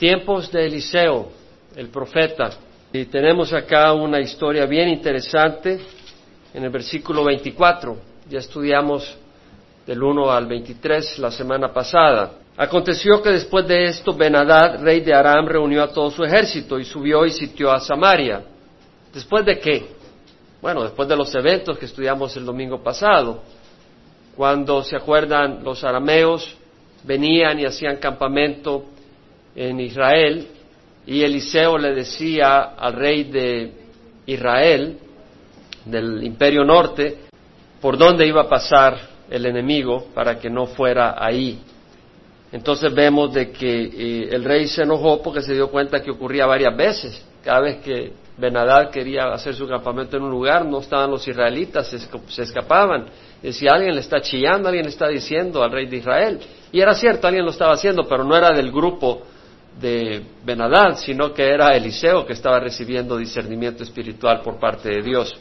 Tiempos de Eliseo, el profeta. Y tenemos acá una historia bien interesante en el versículo 24. Ya estudiamos del 1 al 23 la semana pasada. Aconteció que después de esto Benadad, rey de Aram, reunió a todo su ejército y subió y sitió a Samaria. ¿Después de qué? Bueno, después de los eventos que estudiamos el domingo pasado, cuando se acuerdan los arameos venían y hacían campamento en Israel y Eliseo le decía al rey de Israel, del imperio norte, por dónde iba a pasar el enemigo para que no fuera ahí. Entonces vemos de que eh, el rey se enojó porque se dio cuenta que ocurría varias veces. Cada vez que Benadad quería hacer su campamento en un lugar, no estaban los israelitas, se, escapaban. Decía, alguien le está chillando, alguien le está diciendo al rey de Israel. Y era cierto, alguien lo estaba haciendo, pero no era del grupo de Benadad, sino que era Eliseo que estaba recibiendo discernimiento espiritual por parte de Dios.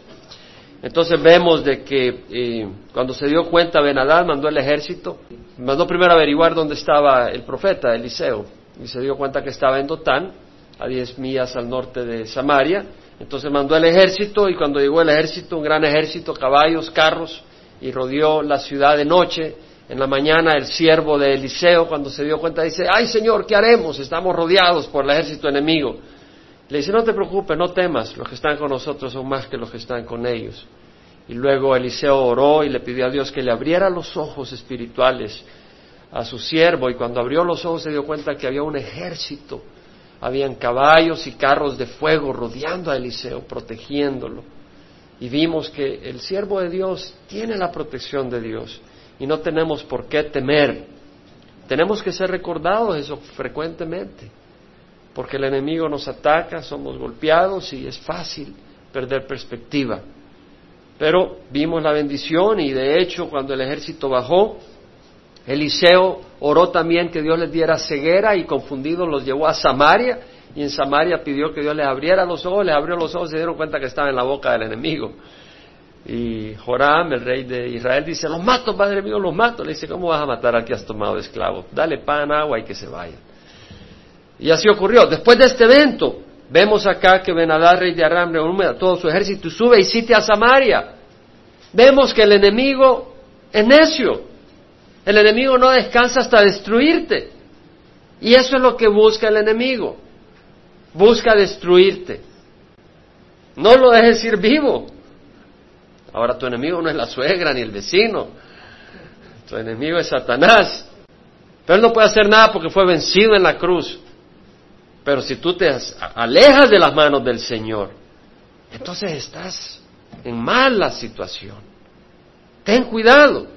Entonces vemos de que eh, cuando se dio cuenta Benadad mandó el ejército, mandó primero averiguar dónde estaba el profeta Eliseo y se dio cuenta que estaba en Dotán, a diez millas al norte de Samaria. Entonces mandó el ejército y cuando llegó el ejército, un gran ejército, caballos, carros, y rodeó la ciudad de noche. En la mañana el siervo de Eliseo, cuando se dio cuenta, dice, ay Señor, ¿qué haremos? Estamos rodeados por el ejército enemigo. Le dice, no te preocupes, no temas, los que están con nosotros son más que los que están con ellos. Y luego Eliseo oró y le pidió a Dios que le abriera los ojos espirituales a su siervo y cuando abrió los ojos se dio cuenta que había un ejército, habían caballos y carros de fuego rodeando a Eliseo, protegiéndolo. Y vimos que el siervo de Dios tiene la protección de Dios y no tenemos por qué temer. Tenemos que ser recordados eso frecuentemente porque el enemigo nos ataca, somos golpeados y es fácil perder perspectiva. Pero vimos la bendición y de hecho cuando el ejército bajó, Eliseo oró también que Dios les diera ceguera y confundido los llevó a Samaria y en Samaria pidió que Dios les abriera los ojos, les abrió los ojos y se dieron cuenta que estaba en la boca del enemigo. Y Joram, el rey de Israel, dice, los mato, padre mío, los mato. Le dice, ¿cómo vas a matar al que has tomado de esclavo? Dale pan, agua y que se vaya. Y así ocurrió. Después de este evento, vemos acá que Benadad, rey de Aram, reúne a todo su ejército sube y sitia a Samaria. Vemos que el enemigo es necio. El enemigo no descansa hasta destruirte. Y eso es lo que busca el enemigo. Busca destruirte. No lo dejes ir vivo. Ahora tu enemigo no es la suegra ni el vecino. Tu enemigo es Satanás. Pero él no puede hacer nada porque fue vencido en la cruz. Pero si tú te alejas de las manos del Señor, entonces estás en mala situación. Ten cuidado.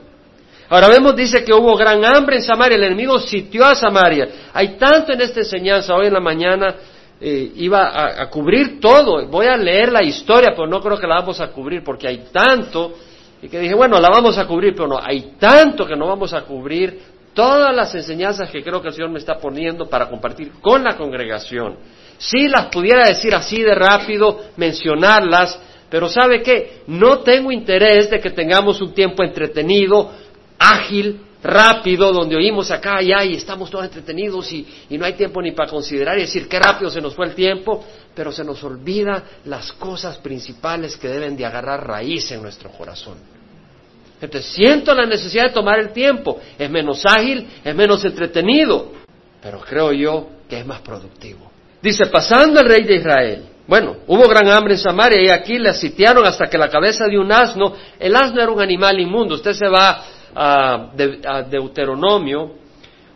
Ahora vemos, dice que hubo gran hambre en Samaria, el enemigo sitió a Samaria. Hay tanto en esta enseñanza, hoy en la mañana eh, iba a, cubrir todo. Voy a leer la historia, pero no creo que la vamos a cubrir porque hay tanto. Y que dije, bueno, la vamos a cubrir, pero no, hay tanto que no vamos a cubrir todas las enseñanzas que creo que el Señor me está poniendo para compartir con la congregación. Si las pudiera decir así de rápido, mencionarlas, pero ¿sabe qué? No tengo interés de que tengamos un tiempo entretenido, ágil, rápido, donde oímos acá y allá y estamos todos entretenidos y, y no hay tiempo ni para considerar y decir qué rápido se nos fue el tiempo, pero se nos olvida las cosas principales que deben de agarrar raíz en nuestro corazón. Entonces siento la necesidad de tomar el tiempo. Es menos ágil, es menos entretenido, pero creo yo que es más productivo. Dice, pasando el rey de Israel. Bueno, hubo gran hambre en Samaria y aquí le sitiaron hasta que la cabeza de un asno, el asno era un animal inmundo. Usted se va a, a Deuteronomio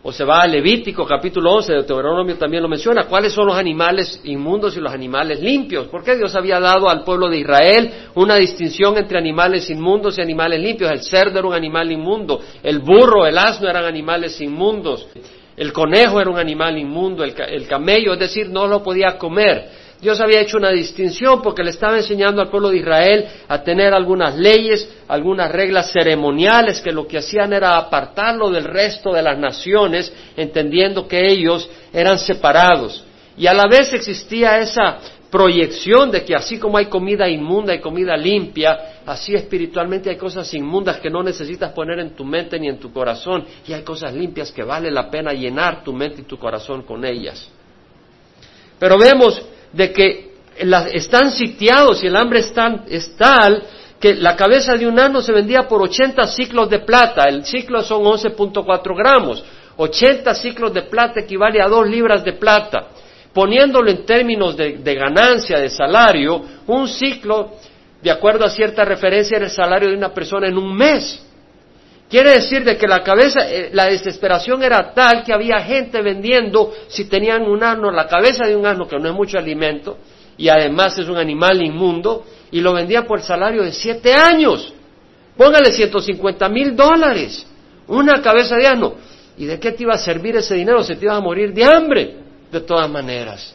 o se va a Levítico capítulo 11, Deuteronomio también lo menciona, cuáles son los animales inmundos y los animales limpios. ¿Por qué Dios había dado al pueblo de Israel una distinción entre animales inmundos y animales limpios? El cerdo era un animal inmundo, el burro, el asno eran animales inmundos, el conejo era un animal inmundo, el, el camello, es decir, no lo podía comer. Dios había hecho una distinción porque le estaba enseñando al pueblo de Israel a tener algunas leyes, algunas reglas ceremoniales que lo que hacían era apartarlo del resto de las naciones, entendiendo que ellos eran separados. Y a la vez existía esa proyección de que así como hay comida inmunda y comida limpia, así espiritualmente hay cosas inmundas que no necesitas poner en tu mente ni en tu corazón, y hay cosas limpias que vale la pena llenar tu mente y tu corazón con ellas. Pero vemos de que están sitiados y el hambre es, es tal que la cabeza de un asno se vendía por 80 ciclos de plata. El ciclo son 11.4 gramos. 80 ciclos de plata equivale a dos libras de plata. Poniéndolo en términos de, ganancia, de salario, un ciclo, de acuerdo a cierta referencia, era el salario de una persona en un mes. Quiere decir de que la cabeza, eh, la desesperación era tal que había gente vendiendo, si tenían un asno, la cabeza de un asno, que no es mucho alimento, y además es un animal inmundo, y lo vendían por el salario de siete años. Póngale 150 mil dólares, una cabeza de asno. ¿Y de qué te iba a servir ese dinero? Se te iba a morir de hambre, de todas maneras.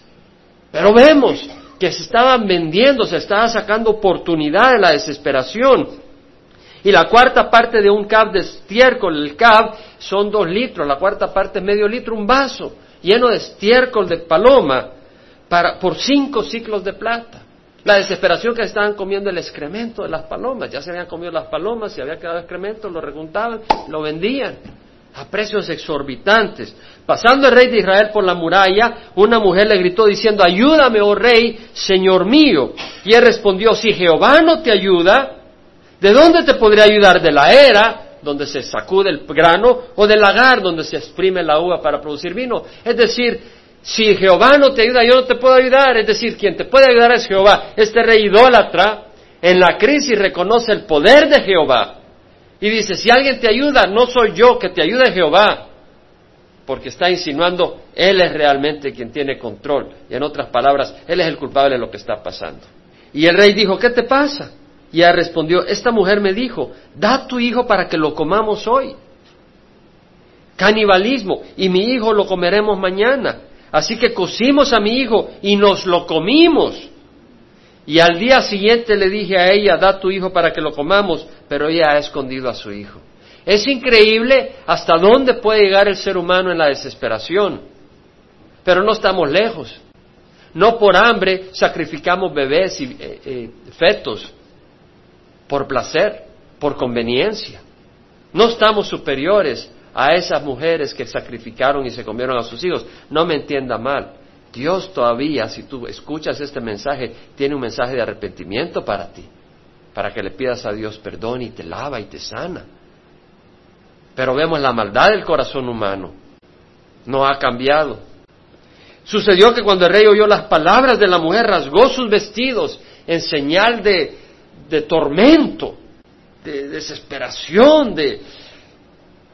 Pero vemos que se estaban vendiendo, se estaba sacando oportunidad de la desesperación. Y la cuarta parte de un cab de estiércol, el cab, son dos litros, la cuarta parte es medio litro, un vaso lleno de estiércol de paloma para, por cinco ciclos de plata. La desesperación que estaban comiendo el excremento de las palomas, ya se habían comido las palomas, si había quedado excremento, lo recuntaban, lo vendían a precios exorbitantes. Pasando el rey de Israel por la muralla, una mujer le gritó diciendo, ayúdame, oh rey, señor mío. Y él respondió, si Jehová no te ayuda, ¿de dónde te podría ayudar? ¿De la era, donde se sacude el grano, o del lagar, donde se exprime la uva para producir vino? Es decir, si Jehová no te ayuda, yo no te puedo ayudar. Es decir, quien te puede ayudar es Jehová. Este rey idólatra en la crisis reconoce el poder de Jehová y dice, si alguien te ayuda, no soy yo, que te ayude Jehová, porque está insinuando, Él es realmente quien tiene control. Y en otras palabras, Él es el culpable de lo que está pasando. Y el rey dijo, ¿qué te pasa? Y ella respondió, esta mujer me dijo, da tu hijo para que lo comamos hoy. Canibalismo, y mi hijo lo comeremos mañana. Así que cocimos a mi hijo y nos lo comimos. Y al día siguiente le dije a ella, da tu hijo para que lo comamos, pero ella ha escondido a su hijo. Es increíble hasta dónde puede llegar el ser humano en la desesperación, pero no estamos lejos. No por hambre sacrificamos bebés y eh, eh, fetos, por placer, por conveniencia. No estamos superiores a esas mujeres que sacrificaron y se comieron a sus hijos. No me entienda mal. Dios todavía, si tú escuchas este mensaje, tiene un mensaje de arrepentimiento para ti, para que le pidas a Dios perdón y te lava y te sana. Pero vemos la maldad del corazón humano. No ha cambiado. Sucedió que cuando el rey oyó las palabras de la mujer, rasgó sus vestidos en señal de, de tormento, de desesperación, de,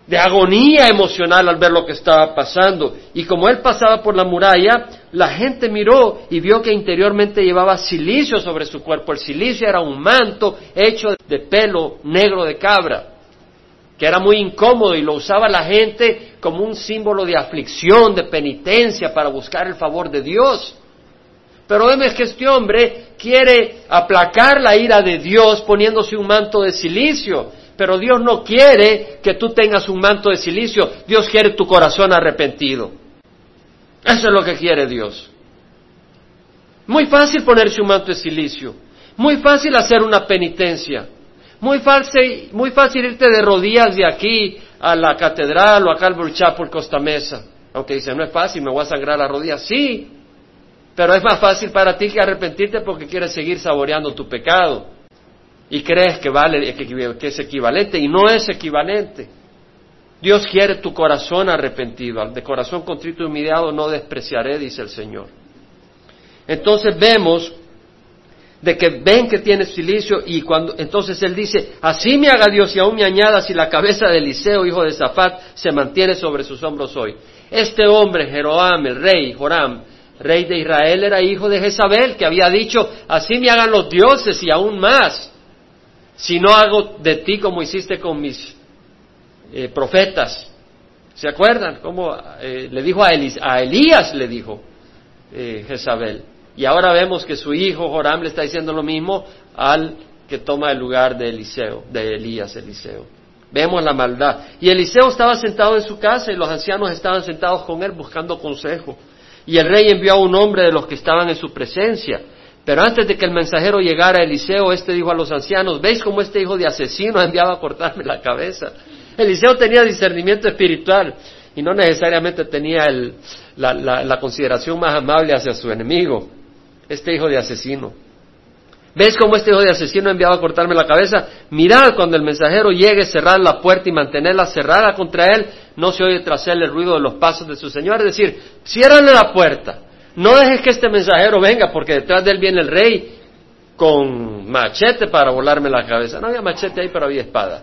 de agonía emocional al ver lo que estaba pasando. Y como él pasaba por la muralla, la gente miró y vio que interiormente llevaba silicio sobre su cuerpo. El silicio era un manto hecho de pelo negro de cabra, que era muy incómodo y lo usaba la gente como un símbolo de aflicción, de penitencia, para buscar el favor de Dios. Pero vemos que este hombre quiere aplacar la ira de Dios poniéndose un manto de silicio. Pero Dios no quiere que tú tengas un manto de silicio, Dios quiere tu corazón arrepentido. Eso es lo que quiere Dios. Muy fácil ponerse un manto de silicio, muy fácil hacer una penitencia, muy fácil, muy fácil irte de rodillas de aquí a la catedral o a Calvary Chapel Costa Mesa. Aunque dice, no es fácil, me voy a sangrar la rodilla. Sí, pero es más fácil para ti que arrepentirte porque quieres seguir saboreando tu pecado y crees que vale, que es equivalente y no es equivalente. Dios quiere tu corazón arrepentido, de corazón contrito y humillado no despreciaré, dice el Señor. Entonces vemos de que ven que tiene silicio y cuando entonces él dice, así me haga Dios y aún me añada si la cabeza de Eliseo, hijo de Zafat, se mantiene sobre sus hombros hoy. Este hombre, Jeroam, el rey, Joram, rey de Israel, era hijo de Jezabel, que había dicho, así me hagan los dioses y aún más si no hago de ti como hiciste con mis eh, profetas. ¿Se acuerdan? Como eh, le dijo a, a, Elías, le dijo eh, Jezabel. Y ahora vemos que su hijo Joram le está diciendo lo mismo al que toma el lugar de Eliseo, de Elías Eliseo. Vemos la maldad. Y Eliseo estaba sentado en su casa y los ancianos estaban sentados con él buscando consejo. Y el rey envió a un hombre de los que estaban en su presencia pero antes de que el mensajero llegara a Eliseo, este dijo a los ancianos, ¿veis cómo este hijo de asesino ha enviado a cortarme la cabeza? Eliseo tenía discernimiento espiritual y no necesariamente tenía la consideración más amable hacia su enemigo, este hijo de asesino. ¿Ves cómo este hijo de asesino ha enviado a cortarme la cabeza? Mirad cuando el mensajero llegue, cerrar la puerta y mantenerla cerrada contra él, no se oye tras él el ruido de los pasos de su señor. Es decir, ciérrale la puerta. No dejes que este mensajero venga, porque detrás de él viene el rey con machete para volarme la cabeza. No había machete ahí, pero había espada.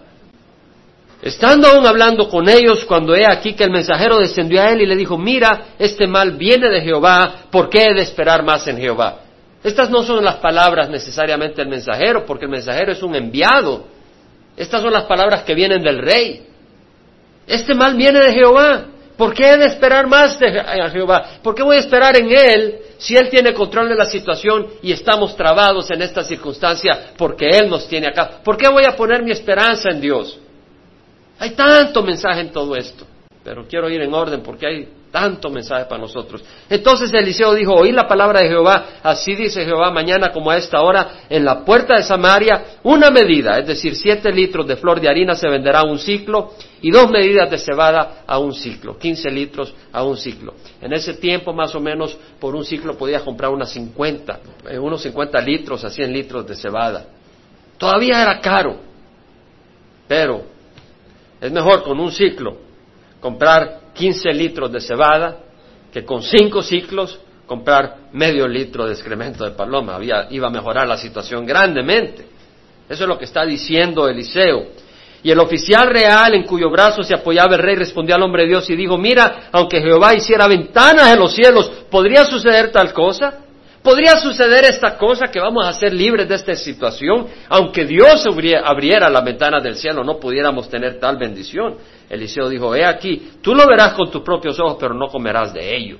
Estando aún hablando con ellos, cuando he aquí que el mensajero descendió a él y le dijo, mira, este mal viene de Jehová, ¿por qué he de esperar más en Jehová? Estas no son las palabras necesariamente del mensajero, porque el mensajero es un enviado. Estas son las palabras que vienen del rey. Este mal viene de Jehová. ¿Por qué he de esperar más de Jehová? ¿Por qué voy a esperar en Él si Él tiene control de la situación y estamos trabados en esta circunstancia porque Él nos tiene acá? ¿Por qué voy a poner mi esperanza en Dios? Hay tanto mensaje en todo esto, pero quiero ir en orden porque hay tanto mensaje para nosotros. Entonces Eliseo dijo, oí la palabra de Jehová, así dice Jehová, mañana como a esta hora, en la puerta de Samaria, una medida, es decir, siete litros de flor de harina se venderá a un ciclo y dos medidas de cebada a un ciclo, quince litros a un ciclo. En ese tiempo, más o menos, por un ciclo podías comprar unas cincuenta, eh, unos cincuenta litros a cien litros de cebada. Todavía era caro, pero es mejor con un ciclo comprar 15 litros de cebada que con cinco ciclos comprar medio litro de excremento de paloma. iba a mejorar la situación grandemente. Eso es lo que está diciendo Eliseo. Y el oficial real en cuyo brazo se apoyaba el rey respondió al hombre de Dios y dijo, mira, aunque Jehová hiciera ventanas en los cielos, ¿podría suceder tal cosa? ¿Podría suceder esta cosa que vamos a ser libres de esta situación? Aunque Dios abriera la ventana del cielo, no pudiéramos tener tal bendición. Eliseo dijo, he aquí, tú lo verás con tus propios ojos, pero no comerás de ello.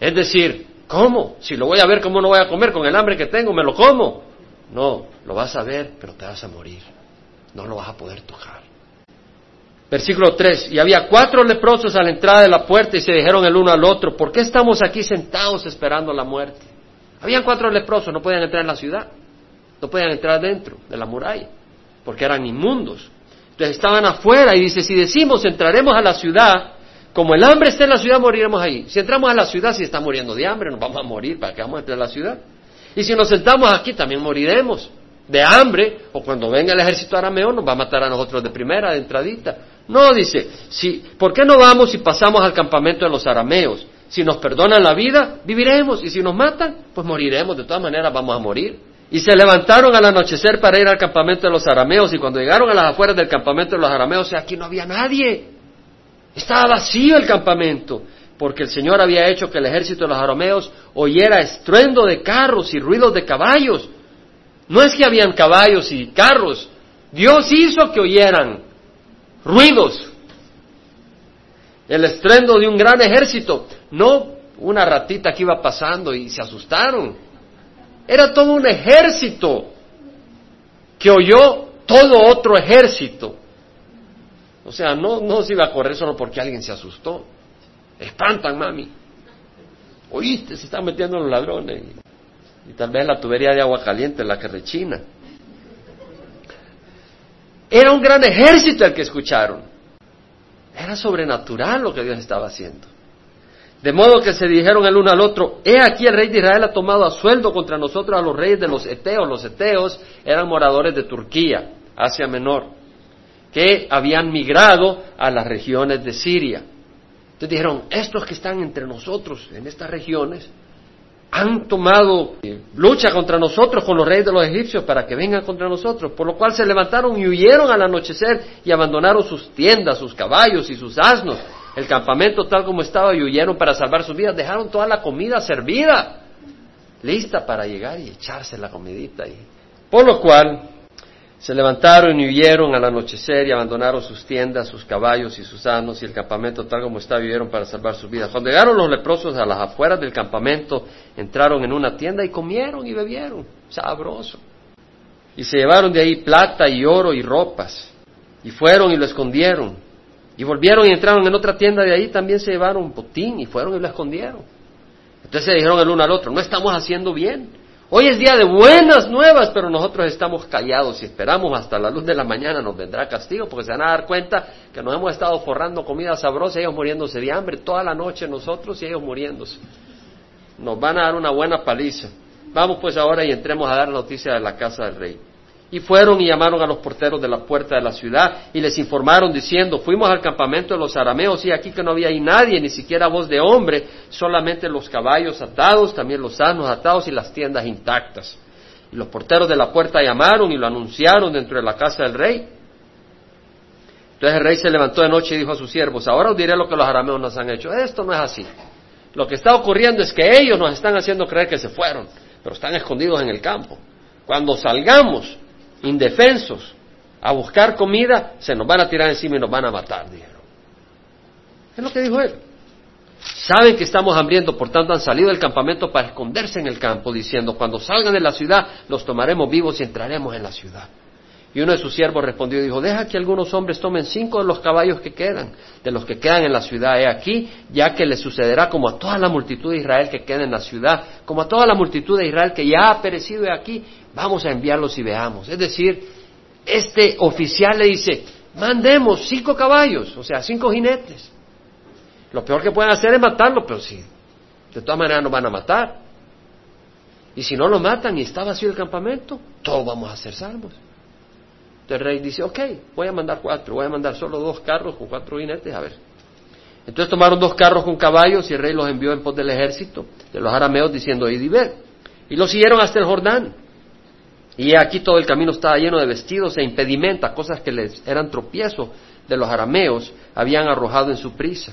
Es decir, ¿cómo? Si lo voy a ver, ¿cómo no voy a comer? Con el hambre que tengo, me lo como. No, lo vas a ver, pero te vas a morir. No lo vas a poder tocar. Versículo 3. Y había cuatro leprosos a la entrada de la puerta y se dijeron el uno al otro, ¿por qué estamos aquí sentados esperando la muerte? Habían cuatro leprosos, no podían entrar en la ciudad, no podían entrar dentro de la muralla, porque eran inmundos. Entonces estaban afuera y dice, si decimos entraremos a la ciudad, como el hambre está en la ciudad, moriremos ahí. Si entramos a la ciudad, si está muriendo de hambre, nos vamos a morir, ¿para qué vamos a entrar a la ciudad? Y si nos sentamos aquí, también moriremos de hambre, o cuando venga el ejército arameo, nos va a matar a nosotros de primera, de entradita. No, dice, si, ¿por qué no vamos y pasamos al campamento de los arameos? Si nos perdonan la vida, viviremos, y si nos matan, pues moriremos, de todas maneras vamos a morir. Y se levantaron al anochecer para ir al campamento de los arameos, y cuando llegaron a las afueras del campamento de los arameos, aquí no había nadie. Estaba vacío el campamento, porque el Señor había hecho que el ejército de los arameos oyera estruendo de carros y ruidos de caballos. No es que habían caballos y carros, Dios hizo que oyeran ruidos, el estruendo de un gran ejército, no una ratita que iba pasando y se asustaron. Era todo un ejército que oyó todo otro ejército. O sea, no, no se iba a correr solo porque alguien se asustó. Espantan, mami. Oíste, se están metiendo los ladrones. Y, tal vez la tubería de agua caliente la que rechina. Era un gran ejército el que escucharon. Era sobrenatural lo que Dios estaba haciendo. De modo que se dijeron el uno al otro, he aquí el rey de Israel ha tomado a sueldo contra nosotros a los reyes de los Eteos. Los Eteos eran moradores de Turquía, Asia Menor, que habían migrado a las regiones de Siria. Entonces dijeron, estos que están entre nosotros en estas regiones han tomado eh, lucha contra nosotros con los reyes de los egipcios para que vengan contra nosotros, por lo cual se levantaron y huyeron al anochecer y abandonaron sus tiendas, sus caballos y sus asnos el campamento tal como estaba y huyeron para salvar sus vidas, dejaron toda la comida servida, lista para llegar y echarse la comidita. Por lo cual se levantaron y huyeron al anochecer y abandonaron sus tiendas, sus caballos y sus asnos y el campamento tal como estaba y huyeron para salvar sus vidas. Cuando llegaron los leprosos a las afueras del campamento, entraron en una tienda y comieron y bebieron, sabroso. Y se llevaron de ahí plata y oro y ropas y fueron y lo escondieron y volvieron y entraron en otra tienda de ahí, también se llevaron botín y fueron y lo escondieron. Entonces se dijeron el uno al otro, no estamos haciendo bien. Hoy es día de buenas nuevas, pero nosotros estamos callados y esperamos hasta la luz de la mañana nos vendrá castigo, porque se van a dar cuenta que nos hemos estado forrando comida sabrosa, ellos muriéndose de hambre toda la noche nosotros y ellos muriéndose. Nos van a dar una buena paliza. Vamos pues ahora y entremos a dar noticia de la casa del rey. Y fueron y llamaron a los porteros de la puerta de la ciudad y les informaron diciendo, fuimos al campamento de los arameos y aquí que no había ahí nadie, ni siquiera voz de hombre, solamente los caballos atados, también los asnos atados y las tiendas intactas. Y los porteros de la puerta llamaron y lo anunciaron dentro de la casa del rey. Entonces el rey se levantó de noche y dijo a sus siervos, ahora os diré lo que los arameos nos han hecho. Esto no es así. Lo que está ocurriendo es que ellos nos están haciendo creer que se fueron, pero están escondidos en el campo. Cuando salgamos, indefensos a buscar comida, se nos van a tirar encima y nos van a matar, dijeron. Es lo que dijo él. Saben que estamos hambrientos, por tanto han salido del campamento para esconderse en el campo, diciendo, cuando salgan de la ciudad, los tomaremos vivos y entraremos en la ciudad. Y uno de sus siervos respondió y dijo, deja que algunos hombres tomen cinco de los caballos que quedan, de los que quedan en la ciudad, he aquí, ya que le sucederá como a toda la multitud de Israel que queda en la ciudad, como a toda la multitud de Israel que ya ha perecido he aquí, vamos a enviarlos y veamos. Es decir, este oficial le dice, mandemos cinco caballos, o sea, cinco jinetes. Lo peor que pueden hacer es matarlo, pero sí, de todas maneras nos van a matar. Y si no lo matan y está vacío el campamento, todos vamos a ser salvos. Entonces el rey dice, ok, voy a mandar cuatro, voy a mandar solo dos carros con cuatro jinetes, a ver. Entonces tomaron dos carros con caballos y el rey los envió en pos del ejército de los arameos diciendo, id y ver. Y los siguieron hasta el Jordán. Y aquí todo el camino estaba lleno de vestidos e impedimentos, cosas que les eran tropiezo de los arameos, habían arrojado en su prisa.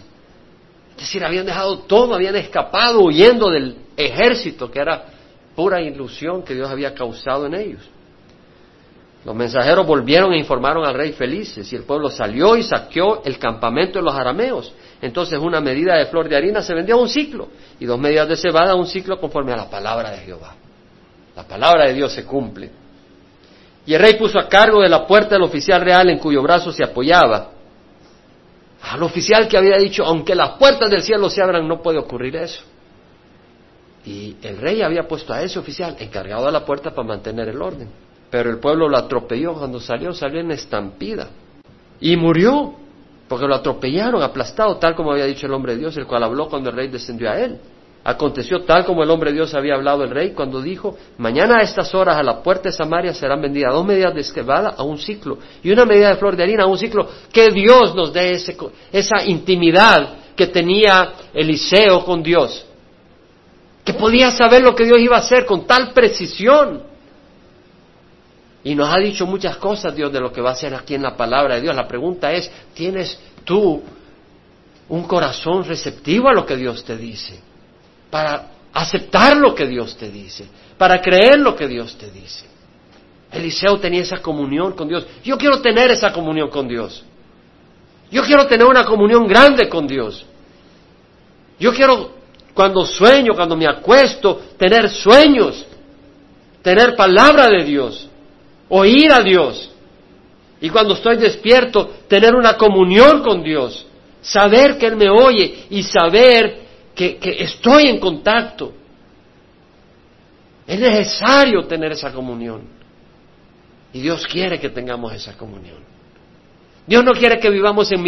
Es decir, habían dejado todo, habían escapado huyendo del ejército, que era pura ilusión que Dios había causado en ellos. Los mensajeros volvieron e informaron al rey felices, y el pueblo salió y saqueó el campamento de los arameos. Entonces una medida de flor de harina se vendió a un ciclo, y dos medidas de cebada a un ciclo conforme a la palabra de Jehová. La palabra de Dios se cumple. Y el rey puso a cargo de la puerta del oficial real en cuyo brazo se apoyaba. Al oficial que había dicho, aunque las puertas del cielo se abran, no puede ocurrir eso. Y el rey había puesto a ese oficial encargado de la puerta para mantener el orden. Pero el pueblo lo atropelló cuando salió, salió en estampida. Y murió, porque lo atropellaron, aplastado, tal como había dicho el hombre de Dios, el cual habló cuando el rey descendió a él. Aconteció tal como el hombre de Dios había hablado el rey cuando dijo, mañana a estas horas a la puerta de Samaria serán vendidas dos medidas de esquivada a un ciclo y una medida de flor de harina a un ciclo. Que Dios nos dé esa intimidad que tenía Eliseo con Dios, que podía saber lo que Dios iba a hacer con tal precisión. Y nos ha dicho muchas cosas Dios de lo que va a hacer aquí en la palabra de Dios. La pregunta es, ¿tienes tú un corazón receptivo a lo que Dios te dice? para aceptar lo que Dios te dice, para creer lo que Dios te dice. Eliseo tenía esa comunión con Dios. Yo quiero tener esa comunión con Dios. Yo quiero tener una comunión grande con Dios. Yo quiero, cuando sueño, cuando me acuesto, tener sueños, tener palabra de Dios, oír a Dios. Y cuando estoy despierto, tener una comunión con Dios, saber que Él me oye y saber que, estoy en contacto. Es necesario tener esa comunión. Y Dios quiere que tengamos esa comunión. Dios no quiere que vivamos en,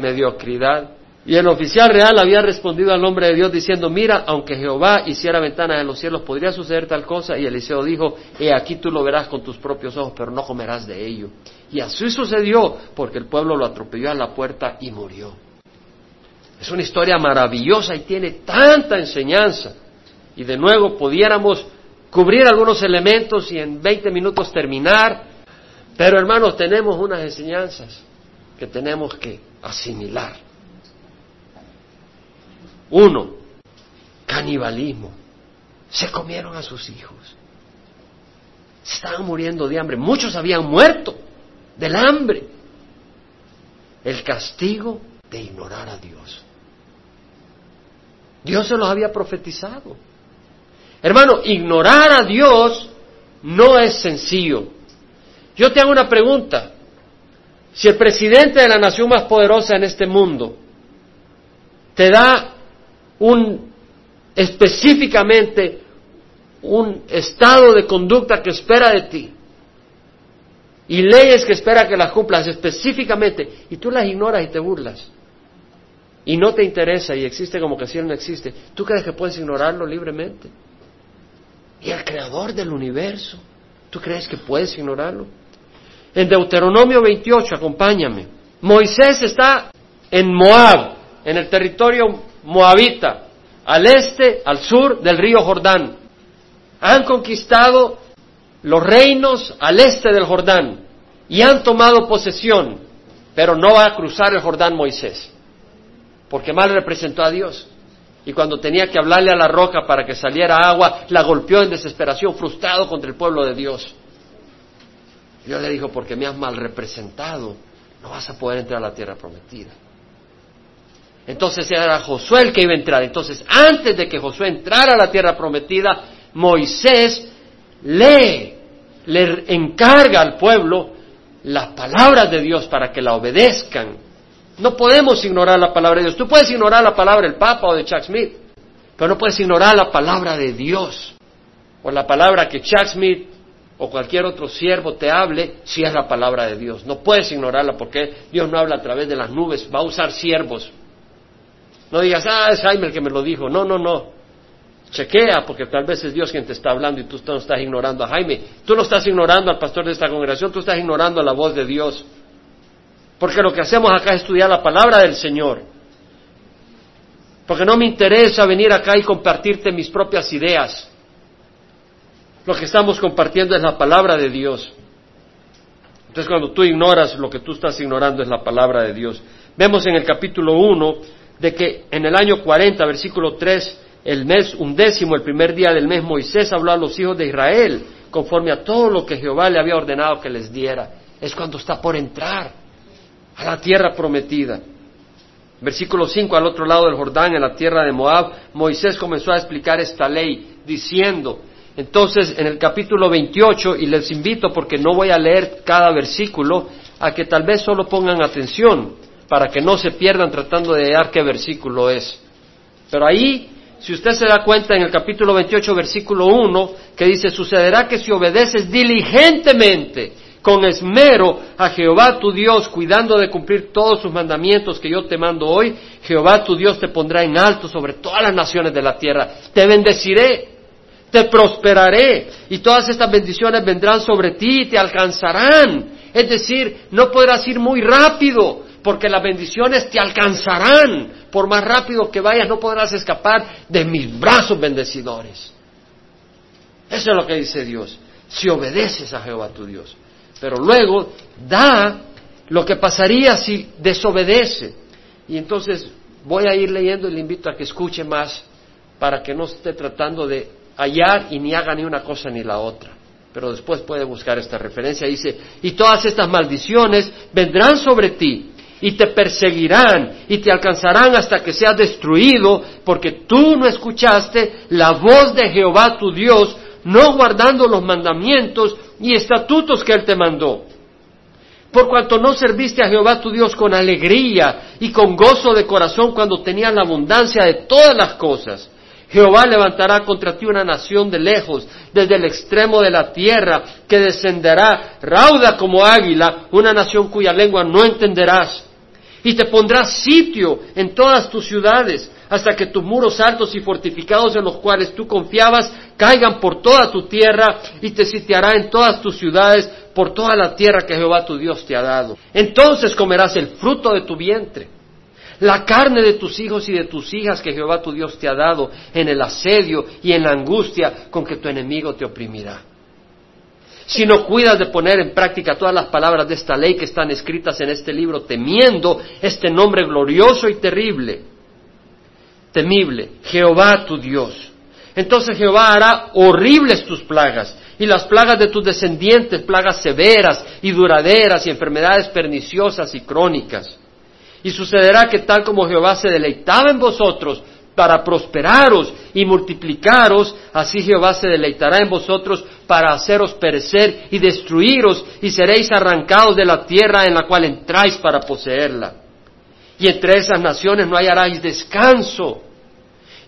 mediocridad. Y el oficial real había respondido al nombre de Dios diciendo, mira, aunque Jehová hiciera ventanas en los cielos, podría suceder tal cosa. Y Eliseo dijo, he aquí tú lo verás con tus propios ojos, pero no comerás de ello. Y así sucedió, porque el pueblo lo atropelló a la puerta y murió. Es una historia maravillosa y tiene tanta enseñanza. Y de nuevo pudiéramos cubrir algunos elementos y en 20 minutos terminar. Pero hermanos, tenemos unas enseñanzas que tenemos que asimilar. Uno, canibalismo. Se comieron a sus hijos. Se estaban muriendo de hambre. Muchos habían muerto del hambre. El castigo de ignorar a Dios. Dios se los había profetizado. Hermano, ignorar a Dios no es sencillo. Yo te hago una pregunta. Si el presidente de la nación más poderosa en este mundo te da un específicamente un estado de conducta que espera de ti. Y leyes que espera que las cumplas específicamente. Y tú las ignoras y te burlas. Y no te interesa y existe como que si él no existe, ¿tú crees que puedes ignorarlo libremente? Y el creador del universo, ¿tú crees que puedes ignorarlo? En Deuteronomio 28, acompáñame, Moisés está en Moab, en el territorio moabita, al este, al sur del río Jordán. Han conquistado los reinos al este del Jordán y han tomado posesión, pero no va a cruzar el Jordán Moisés, porque mal representó a Dios. Y cuando tenía que hablarle a la roca para que saliera agua, la golpeó en desesperación, frustrado contra el pueblo de Dios. Dios le dijo, porque me has mal representado, no vas a poder entrar a la tierra prometida. Entonces era Josué el que iba a entrar. Entonces, antes de que Josué entrara a la tierra prometida, Moisés lee, le encarga al pueblo las palabras de Dios para que la obedezcan. No podemos ignorar la palabra de Dios. Tú puedes ignorar la palabra del Papa o de Chuck Smith, pero no puedes ignorar la palabra de Dios o la palabra que Chuck Smith o cualquier otro siervo te hable si es la palabra de Dios. No puedes ignorarla porque Dios no habla a través de las nubes, va a usar siervos. No digas, ah, es Jaime el que me lo dijo. No, no, no. Chequea, porque tal vez es Dios quien te está hablando y tú no estás ignorando a Jaime. Tú no estás ignorando al pastor de esta congregación, tú estás ignorando la voz de Dios. Porque lo que hacemos acá es estudiar la palabra del Señor. Porque no me interesa venir acá y compartirte mis propias ideas. Lo que estamos compartiendo es la palabra de Dios. Entonces cuando tú ignoras, lo que tú estás ignorando es la palabra de Dios. Vemos en el capítulo 1 de que en el año 40, versículo 3, el mes undécimo, el primer día del mes, Moisés habló a los hijos de Israel conforme a todo lo que Jehová le había ordenado que les diera. Es cuando está por entrar a la tierra prometida. Versículo 5, al otro lado del Jordán, en la tierra de Moab, Moisés comenzó a explicar esta ley, diciendo, entonces en el capítulo 28, y les invito porque no voy a leer cada versículo, a que tal vez solo pongan atención para que no se pierdan tratando de hallar qué versículo es. Pero ahí, si usted se da cuenta en el capítulo 28, versículo 1, que dice, sucederá que si obedeces diligentemente, con esmero a Jehová tu Dios, cuidando de cumplir todos sus mandamientos que yo te mando hoy, Jehová tu Dios te pondrá en alto sobre todas las naciones de la tierra. Te bendeciré, te prosperaré, y todas estas bendiciones vendrán sobre ti y te alcanzarán. Es decir, no podrás ir muy rápido, porque las bendiciones te alcanzarán. Por más rápido que vayas, no podrás escapar de mis brazos bendecidores. Eso es lo que dice Dios, si obedeces a Jehová tu Dios. Pero luego da lo que pasaría si desobedece. Y entonces voy a ir leyendo y le invito a que escuche más para que no esté tratando de hallar y ni haga ni una cosa ni la otra pero después puede buscar esta referencia. Dice, y todas estas maldiciones vendrán sobre ti y te perseguirán y te alcanzarán hasta que seas destruido, porque tú no escuchaste la voz de Jehová tu Dios, no guardando los mandamientos y estatutos que Él te mandó. Por cuanto no serviste a Jehová tu Dios con alegría y con gozo de corazón cuando tenías la abundancia de todas las cosas, Jehová levantará contra ti una nación de lejos, desde el extremo de la tierra, que descenderá rauda como águila, una nación cuya lengua no entenderás y te pondrás sitio en todas tus ciudades, hasta que tus muros altos y fortificados en los cuales tú confiabas caigan por toda tu tierra, y te sitiará en todas tus ciudades por toda la tierra que Jehová tu Dios te ha dado. Entonces comerás el fruto de tu vientre, la carne de tus hijos y de tus hijas que Jehová tu Dios te ha dado en el asedio y en la angustia con que tu enemigo te oprimirá si no cuidas de poner en práctica todas las palabras de esta ley que están escritas en este libro, temiendo este nombre glorioso y terrible, temible, Jehová tu Dios. Entonces Jehová hará horribles tus plagas y las plagas de tus descendientes, plagas severas y duraderas y enfermedades perniciosas y crónicas. Y sucederá que tal como Jehová se deleitaba en vosotros, para prosperaros y multiplicaros, así Jehová se deleitará en vosotros para haceros perecer y destruiros, y seréis arrancados de la tierra en la cual entráis para poseerla. Y entre esas naciones no hallaréis descanso,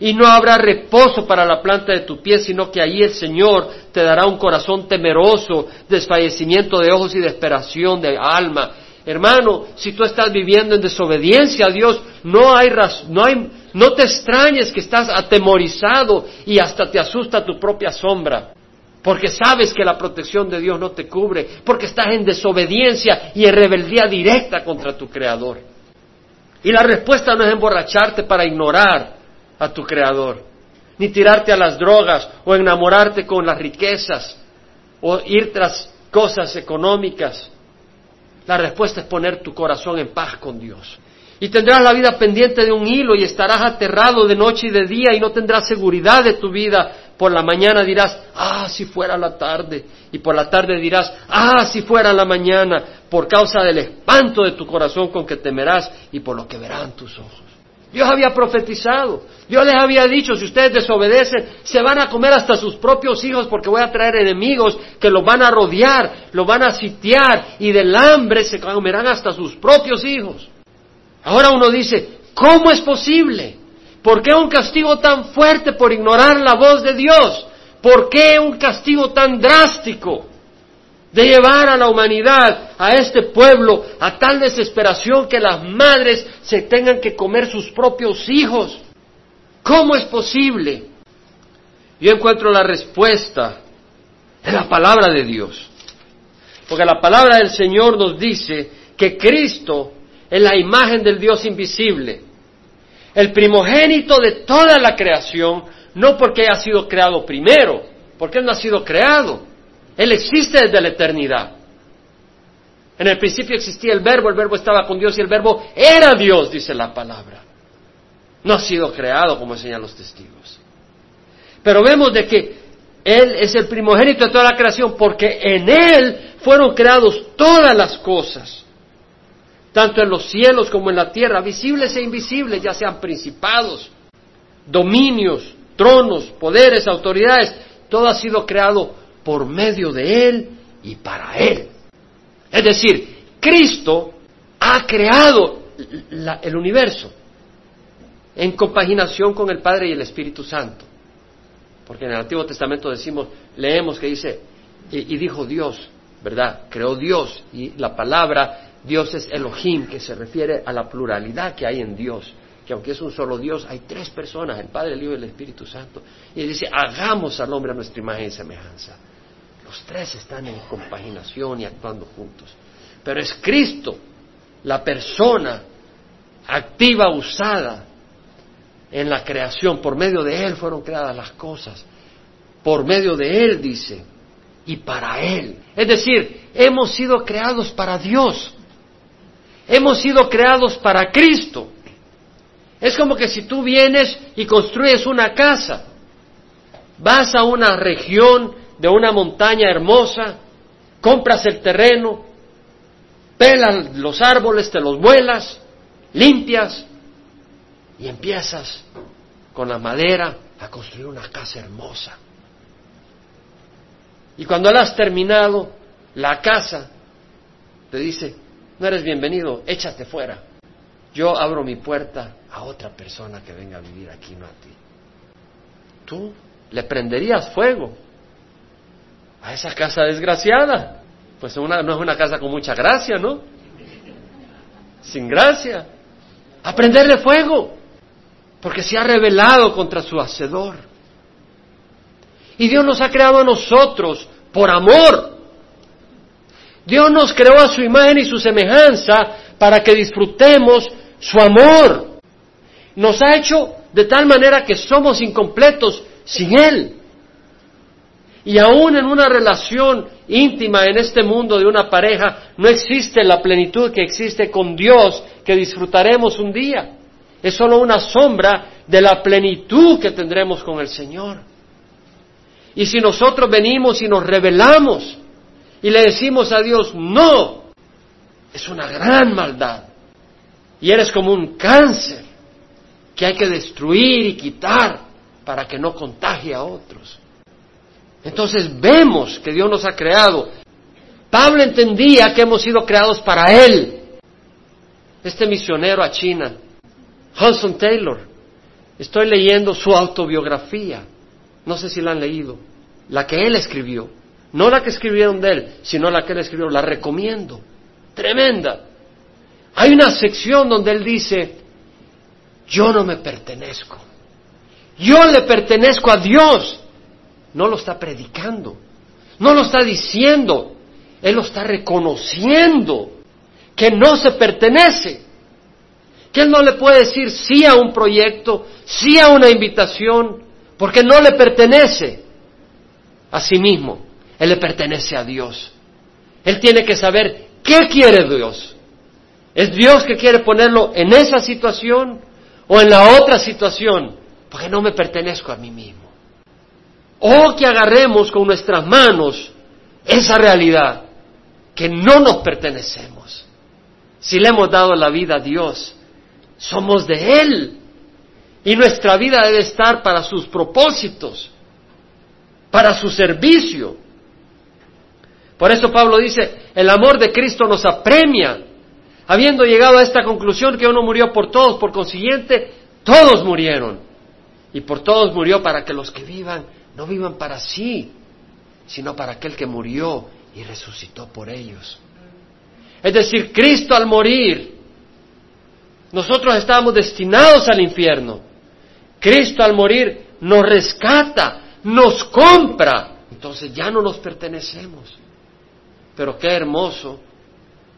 y no habrá reposo para la planta de tu pie, sino que ahí el Señor te dará un corazón temeroso, desfallecimiento de ojos y desesperación de alma. Hermano, si tú estás viviendo en desobediencia a Dios, no hay, no hay, no te extrañes que estás atemorizado y hasta te asusta tu propia sombra. Porque sabes que la protección de Dios no te cubre, porque estás en desobediencia y en rebeldía directa contra tu Creador. Y la respuesta no es emborracharte para ignorar a tu Creador, ni tirarte a las drogas o enamorarte con las riquezas o ir tras cosas económicas. La respuesta es poner tu corazón en paz con Dios. Y tendrás la vida pendiente de un hilo y estarás aterrado de noche y de día y no tendrás seguridad de tu vida. Por la mañana dirás, ah, si fuera la tarde. Y por la tarde dirás, ah, si fuera la mañana, por causa del espanto de tu corazón con que temerás y por lo que verán tus ojos. Dios había profetizado, Dios les había dicho, si ustedes desobedecen, se van a comer hasta sus propios hijos porque voy a traer enemigos que los van a rodear, los van a sitiar y del hambre se comerán hasta sus propios hijos. Ahora uno dice, ¿cómo es posible? ¿Por qué un castigo tan fuerte por ignorar la voz de Dios? ¿Por qué un castigo tan drástico? de llevar a la humanidad, a este pueblo, a tal desesperación que las madres se tengan que comer sus propios hijos. ¿Cómo es posible? Yo encuentro la respuesta en la palabra de Dios. Porque la palabra del Señor nos dice que Cristo es la imagen del Dios invisible, el primogénito de toda la creación, no porque haya sido creado primero, porque Él no ha sido creado, él existe desde la eternidad. En el principio existía el verbo, el verbo estaba con Dios y el verbo era Dios, dice la palabra. No ha sido creado, como enseñan los testigos. Pero vemos de que Él es el primogénito de toda la creación porque en Él fueron creados todas las cosas, tanto en los cielos como en la tierra, visibles e invisibles, ya sean principados, dominios, tronos, poderes, autoridades, todo ha sido creado por medio de Él y para Él. Es decir, Cristo ha creado el universo en compaginación con el Padre y el Espíritu Santo. Porque en el Antiguo Testamento decimos, leemos que dice, y, y dijo Dios, ¿verdad? Creó Dios y la palabra Dios es Elohim, que se refiere a la pluralidad que hay en Dios que aunque es un solo Dios, hay tres personas, el Padre, el Hijo y el Espíritu Santo. Y dice, hagamos al hombre a nuestra imagen y semejanza. Los tres están en compaginación y actuando juntos. Pero es Cristo, la persona activa, usada en la creación. Por medio de Él fueron creadas las cosas. Por medio de Él, dice, y para Él. Es decir, hemos sido creados para Dios. Hemos sido creados para Cristo. Es como que si tú vienes y construyes una casa, vas a una región de una montaña hermosa, compras el terreno, pelas los árboles, te los vuelas, limpias y empiezas con la madera a construir una casa hermosa. Y cuando la has terminado, la casa te dice, no eres bienvenido, échate fuera. Yo abro mi puerta a otra persona que venga a vivir aquí, no a ti. Tú le prenderías fuego a esa casa desgraciada. Pues no es una casa con mucha gracia, ¿no? Sin gracia. A prenderle fuego, porque se ha rebelado contra su hacedor. Y Dios nos ha creado a nosotros por amor. Dios nos creó a su imagen y su semejanza para que disfrutemos su amor. Nos ha hecho de tal manera que somos incompletos sin Él. Y aún en una relación íntima en este mundo de una pareja, no existe la plenitud que existe con Dios que disfrutaremos un día. Es solo una sombra de la plenitud que tendremos con el Señor. Y si nosotros venimos y nos rebelamos y le decimos a Dios, no, es una gran maldad. Y eres como un cáncer que hay que destruir y quitar para que no contagie a otros. Entonces vemos que Dios nos ha creado. Pablo entendía que hemos sido creados para Él. Este misionero a China, Hudson Taylor, Estoy leyendo su autobiografía. No sé si la han leído. La que él escribió. No la que escribieron de él, sino la que él escribió. La recomiendo. Tremenda. Hay una sección donde él dice, yo no me pertenezco. Yo le pertenezco a Dios. No lo está predicando. No lo está diciendo. Él lo está reconociendo. Que no se pertenece. Que él no le puede decir sí a un proyecto, sí a una invitación, porque no le pertenece a sí mismo. Él le pertenece a Dios. Él tiene que saber qué quiere Dios. ¿Es Dios que quiere ponerlo en esa situación o en la otra situación? Porque no me pertenezco a mí mismo. O que agarremos con nuestras manos esa realidad, que no nos pertenecemos. Si le hemos dado la vida a Dios, somos de Él. Y nuestra vida debe estar para sus propósitos, para su servicio. Por eso Pablo dice, el amor de Cristo nos apremia habiendo llegado a esta conclusión que uno murió por todos, por consiguiente, todos murieron. Y por todos murió para que los que vivan no vivan para sí, sino para aquel que murió y resucitó por ellos. Es decir, Cristo al morir, nosotros estábamos destinados al infierno. Cristo al morir nos rescata, nos compra. Entonces ya no nos pertenecemos. Pero qué hermoso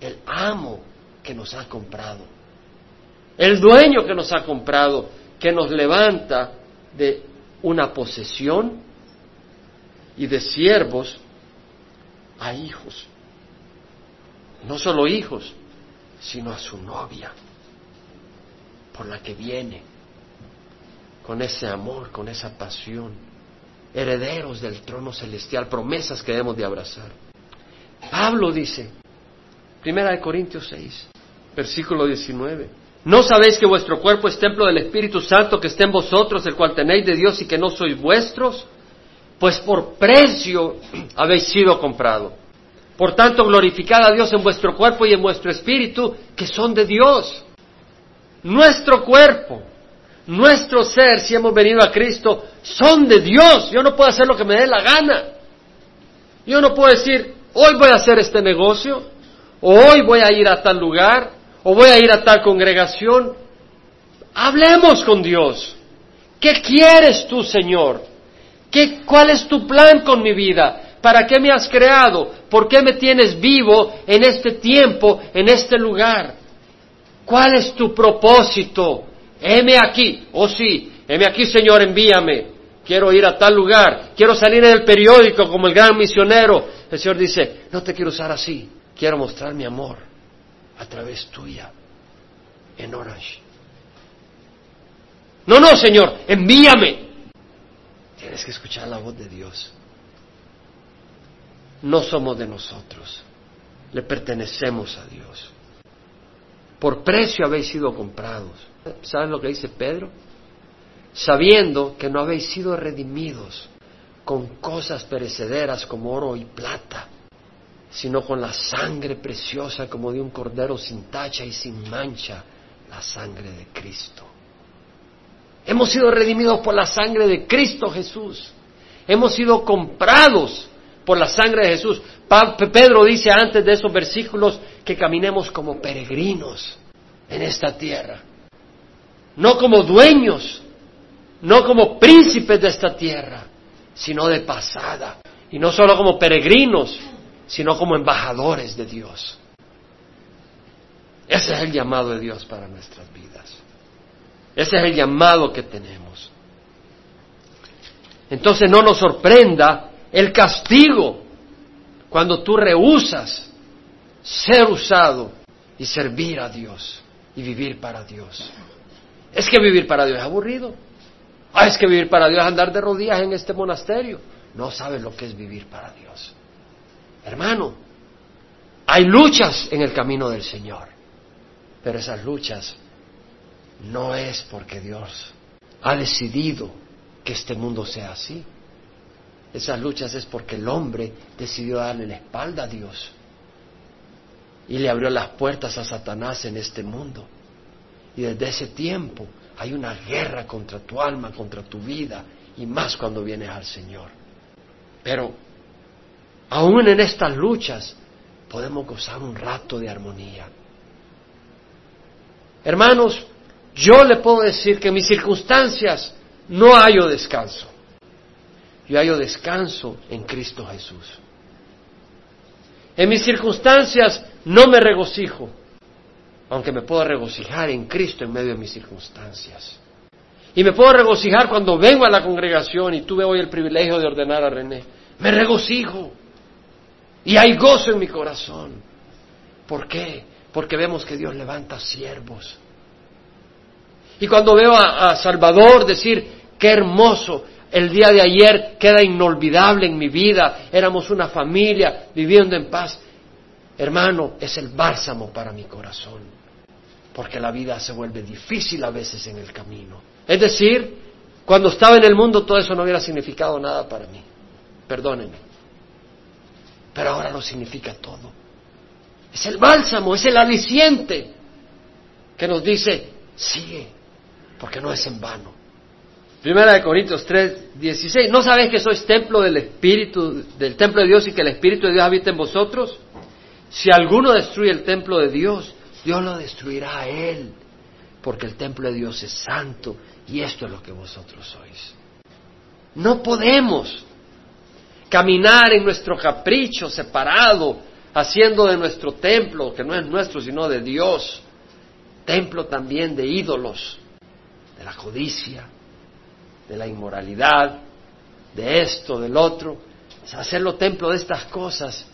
el amo que nos ha comprado. El dueño que nos ha comprado, que nos levanta de una posesión y de siervos a hijos. No solo hijos, sino a su novia, por la que viene, con ese amor, con esa pasión, herederos del trono celestial, promesas que debemos de abrazar. Pablo dice, Primera de Corintios 6, versículo 19. ¿No sabéis que vuestro cuerpo es templo del Espíritu Santo que está en vosotros, el cual tenéis de Dios y que no sois vuestros? Pues por precio habéis sido comprado. Por tanto, glorificad a Dios en vuestro cuerpo y en vuestro espíritu, que son de Dios. Nuestro cuerpo, nuestro ser, si hemos venido a Cristo, son de Dios. Yo no puedo hacer lo que me dé la gana. Yo no puedo decir, hoy voy a hacer este negocio, o hoy voy a ir a tal lugar, o voy a ir a tal congregación. Hablemos con Dios. ¿Qué quieres tú, Señor? ¿Qué, ¿Cuál es tu plan con mi vida? ¿Para qué me has creado? ¿Por qué me tienes vivo en este tiempo, en este lugar? ¿Cuál es tu propósito? Heme aquí, oh sí, heme aquí, Señor, envíame. Quiero ir a tal lugar, quiero salir en el periódico como el gran misionero. El Señor dice, no te quiero usar así. Quiero mostrar mi amor a través tuya en Orange. No, no, Señor, envíame. Tienes que escuchar la voz de Dios. No somos de nosotros, le pertenecemos a Dios. Por precio habéis sido comprados. ¿Saben lo que dice Pedro? Sabiendo que no habéis sido redimidos con cosas perecederas como oro y plata sino con la sangre preciosa como de un cordero sin tacha y sin mancha, la sangre de Cristo. Hemos sido redimidos por la sangre de Cristo Jesús. Hemos sido comprados por la sangre de Jesús. Pedro dice antes de esos versículos que caminemos como peregrinos en esta tierra. No como dueños, no como príncipes de esta tierra, sino de pasada. Y no solo como peregrinos, sino como embajadores de Dios. Ese es el llamado de Dios para nuestras vidas. Ese es el llamado que tenemos. Entonces no nos sorprenda el castigo cuando tú rehusas ser usado y servir a Dios y vivir para Dios. Es que vivir para Dios es aburrido. Ah, es que vivir para Dios es andar de rodillas en este monasterio. No sabes lo que es vivir para Dios. Hermano, hay luchas en el camino del Señor, pero esas luchas no es porque Dios ha decidido que este mundo sea así. Esas luchas es porque el hombre decidió darle la espalda a Dios y le abrió las puertas a Satanás en este mundo. Y desde ese tiempo hay una guerra contra tu alma, contra tu vida, y más cuando vienes al Señor. Pero aún en estas luchas podemos gozar un rato de armonía. Hermanos, yo le puedo decir que en mis circunstancias no hallo descanso. Yo hallo descanso en Cristo Jesús. En mis circunstancias no me regocijo, aunque me puedo regocijar en Cristo en medio de mis circunstancias. Y me puedo regocijar cuando vengo a la congregación y tuve hoy el privilegio de ordenar a René. Me regocijo. Y hay gozo en mi corazón. ¿Por qué? Porque vemos que Dios levanta siervos. Y cuando veo a, a Salvador decir, qué hermoso, el día de ayer queda inolvidable en mi vida, éramos una familia viviendo en paz. Hermano, es el bálsamo para mi corazón, porque la vida se vuelve difícil a veces en el camino. Es decir, cuando estaba en el mundo todo eso no hubiera significado nada para mí. Perdónenme. Pero ahora lo significa todo. Es el bálsamo, es el aliciente que nos dice, sigue, porque no es en vano. Primera de Corintios 3, 16. ¿No sabéis que sois templo del Espíritu, del templo de Dios y que el Espíritu de Dios habita en vosotros? Si alguno destruye el templo de Dios, Dios lo destruirá a él, porque el templo de Dios es santo y esto es lo que vosotros sois. No podemos caminar en nuestro capricho separado, haciendo de nuestro templo, que no es nuestro sino de Dios, templo también de ídolos, de la codicia, de la inmoralidad, de esto, del otro, hacerlo templo de estas cosas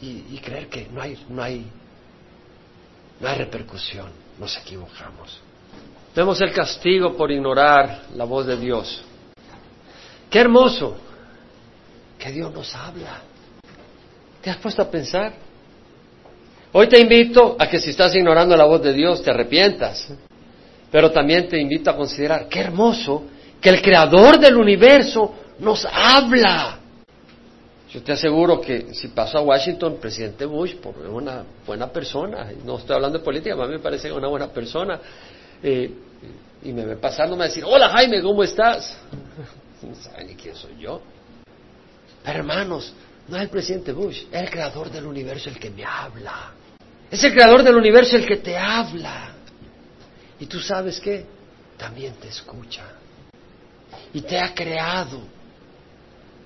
y, creer que no hay, no hay, no hay repercusión, nos equivocamos. Vemos el castigo por ignorar la voz de Dios. Qué hermoso que Dios nos habla. ¿Te has puesto a pensar? Hoy te invito a que si estás ignorando la voz de Dios te arrepientas, pero también te invito a considerar qué hermoso que el creador del universo nos habla. Yo te aseguro que si paso a Washington, presidente Bush, por una buena persona, no estoy hablando de política, mí me parece una buena persona, eh, y me ve pasando, me va a decir, hola Jaime, ¿cómo estás? No sabe ni quién soy yo. Hermanos, no es el presidente Bush, es el creador del universo el que me habla. Es el creador del universo el que te habla. Y tú sabes qué, también te escucha. Y te ha creado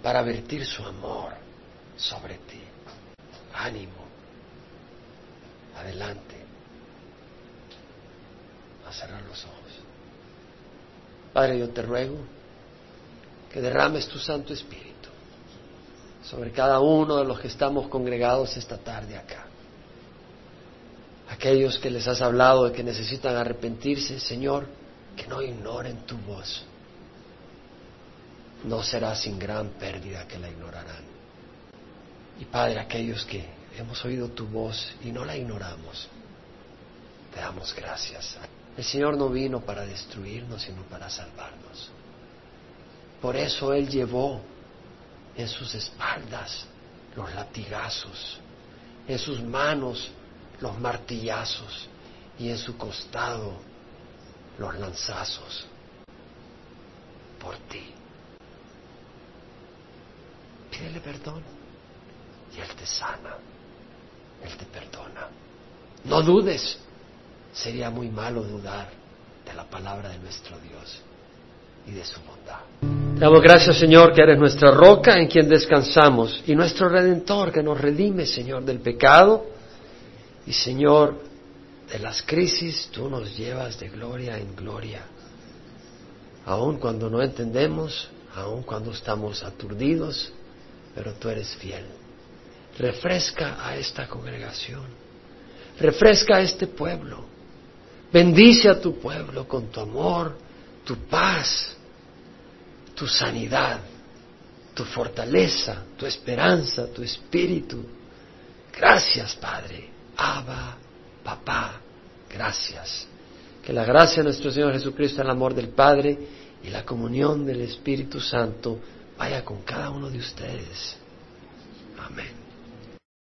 para vertir su amor sobre ti. Ánimo. Adelante. A cerrar los ojos. Padre, yo te ruego que derrames tu Santo Espíritu sobre cada uno de los que estamos congregados esta tarde acá. Aquellos que les has hablado de que necesitan arrepentirse, Señor, que no ignoren tu voz. No será sin gran pérdida que la ignorarán. Y Padre, aquellos que hemos oído tu voz y no la ignoramos, te damos gracias. El Señor no vino para destruirnos, sino para salvarnos. Por eso Él llevó en sus espaldas los latigazos, en sus manos los martillazos y en su costado los lanzazos por ti. Pídele perdón y Él te sana, Él te perdona. No dudes, Sería muy malo dudar de la palabra de nuestro Dios y de su bondad. Te damos gracias, Señor, que eres nuestra roca en quien descansamos y nuestro redentor que nos redime, Señor, del pecado. Y, Señor, de las crisis tú nos llevas de gloria en gloria. Aun cuando no entendemos, aun cuando estamos aturdidos, pero tú eres fiel. Refresca a esta congregación. Refresca a este pueblo Bendice a tu pueblo con tu amor, tu paz, tu sanidad, tu fortaleza, tu esperanza, tu espíritu. Gracias, Padre. Abba, papá, gracias. Que la gracia de nuestro Señor Jesucristo, el amor del Padre y la comunión del Espíritu Santo vaya con cada uno de ustedes. Amén.